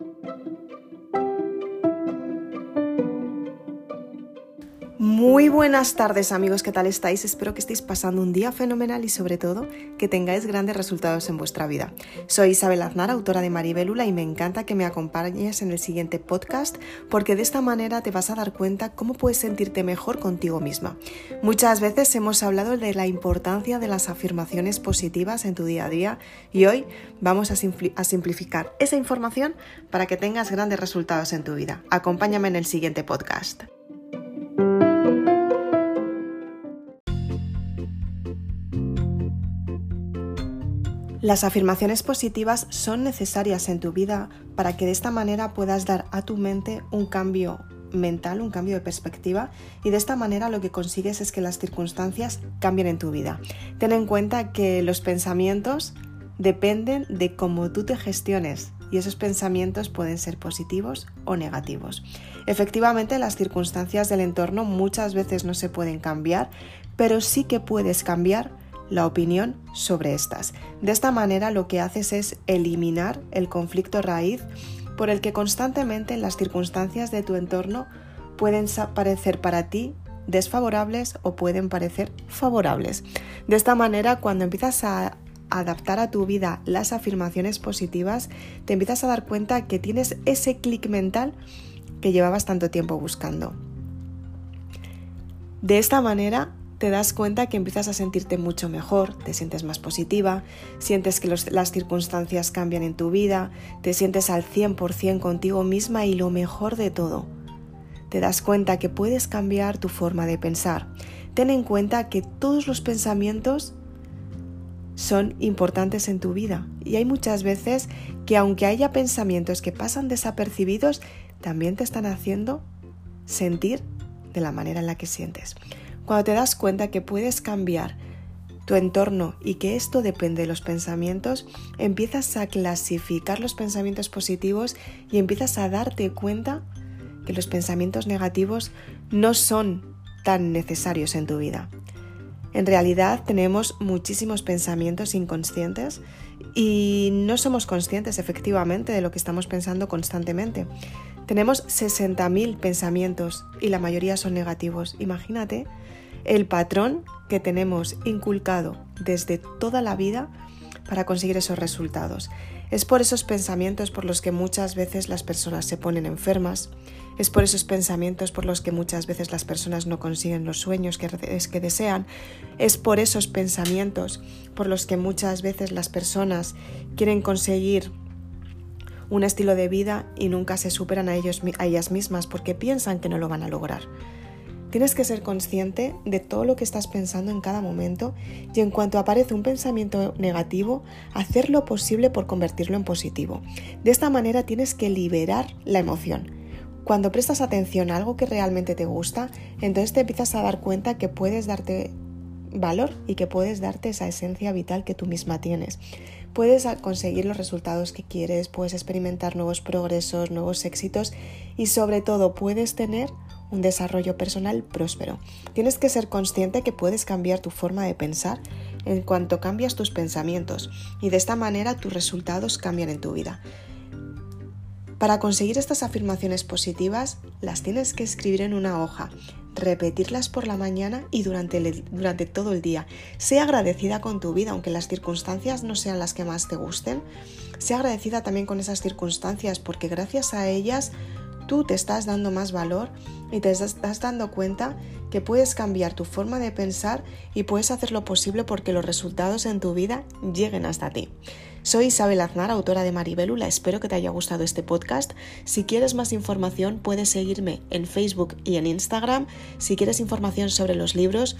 thank you Muy buenas tardes amigos, ¿qué tal estáis? Espero que estéis pasando un día fenomenal y sobre todo que tengáis grandes resultados en vuestra vida. Soy Isabel Aznar, autora de Maribelula y me encanta que me acompañes en el siguiente podcast porque de esta manera te vas a dar cuenta cómo puedes sentirte mejor contigo misma. Muchas veces hemos hablado de la importancia de las afirmaciones positivas en tu día a día y hoy vamos a simplificar esa información para que tengas grandes resultados en tu vida. Acompáñame en el siguiente podcast. Las afirmaciones positivas son necesarias en tu vida para que de esta manera puedas dar a tu mente un cambio mental, un cambio de perspectiva y de esta manera lo que consigues es que las circunstancias cambien en tu vida. Ten en cuenta que los pensamientos dependen de cómo tú te gestiones y esos pensamientos pueden ser positivos o negativos. Efectivamente, las circunstancias del entorno muchas veces no se pueden cambiar, pero sí que puedes cambiar la opinión sobre estas. De esta manera lo que haces es eliminar el conflicto raíz por el que constantemente las circunstancias de tu entorno pueden parecer para ti desfavorables o pueden parecer favorables. De esta manera, cuando empiezas a adaptar a tu vida las afirmaciones positivas, te empiezas a dar cuenta que tienes ese clic mental que llevabas tanto tiempo buscando. De esta manera te das cuenta que empiezas a sentirte mucho mejor, te sientes más positiva, sientes que las circunstancias cambian en tu vida, te sientes al 100% contigo misma y lo mejor de todo, te das cuenta que puedes cambiar tu forma de pensar. Ten en cuenta que todos los pensamientos son importantes en tu vida y hay muchas veces que aunque haya pensamientos que pasan desapercibidos, también te están haciendo sentir de la manera en la que sientes. Cuando te das cuenta que puedes cambiar tu entorno y que esto depende de los pensamientos, empiezas a clasificar los pensamientos positivos y empiezas a darte cuenta que los pensamientos negativos no son tan necesarios en tu vida. En realidad tenemos muchísimos pensamientos inconscientes y no somos conscientes efectivamente de lo que estamos pensando constantemente. Tenemos 60.000 pensamientos y la mayoría son negativos. Imagínate el patrón que tenemos inculcado desde toda la vida para conseguir esos resultados. Es por esos pensamientos por los que muchas veces las personas se ponen enfermas, es por esos pensamientos por los que muchas veces las personas no consiguen los sueños que, que desean, es por esos pensamientos por los que muchas veces las personas quieren conseguir un estilo de vida y nunca se superan a, ellos, a ellas mismas porque piensan que no lo van a lograr. Tienes que ser consciente de todo lo que estás pensando en cada momento y en cuanto aparece un pensamiento negativo, hacer lo posible por convertirlo en positivo. De esta manera tienes que liberar la emoción. Cuando prestas atención a algo que realmente te gusta, entonces te empiezas a dar cuenta que puedes darte valor y que puedes darte esa esencia vital que tú misma tienes. Puedes conseguir los resultados que quieres, puedes experimentar nuevos progresos, nuevos éxitos y sobre todo puedes tener un desarrollo personal próspero. Tienes que ser consciente que puedes cambiar tu forma de pensar en cuanto cambias tus pensamientos y de esta manera tus resultados cambian en tu vida. Para conseguir estas afirmaciones positivas las tienes que escribir en una hoja, repetirlas por la mañana y durante, durante todo el día. Sea agradecida con tu vida, aunque las circunstancias no sean las que más te gusten. Sea agradecida también con esas circunstancias porque gracias a ellas tú te estás dando más valor y te estás dando cuenta que puedes cambiar tu forma de pensar y puedes hacer lo posible porque los resultados en tu vida lleguen hasta ti. Soy Isabel Aznar, autora de Maribelula. Espero que te haya gustado este podcast. Si quieres más información, puedes seguirme en Facebook y en Instagram. Si quieres información sobre los libros,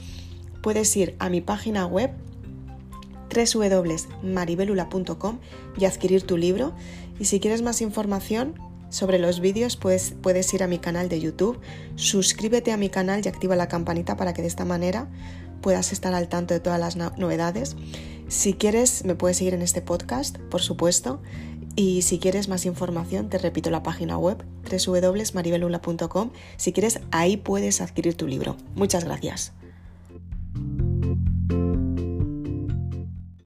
puedes ir a mi página web www.maribelula.com y adquirir tu libro. Y si quieres más información, sobre los vídeos pues, puedes ir a mi canal de YouTube, suscríbete a mi canal y activa la campanita para que de esta manera puedas estar al tanto de todas las novedades. Si quieres, me puedes seguir en este podcast, por supuesto. Y si quieres más información, te repito la página web www.maribelula.com. Si quieres, ahí puedes adquirir tu libro. Muchas gracias.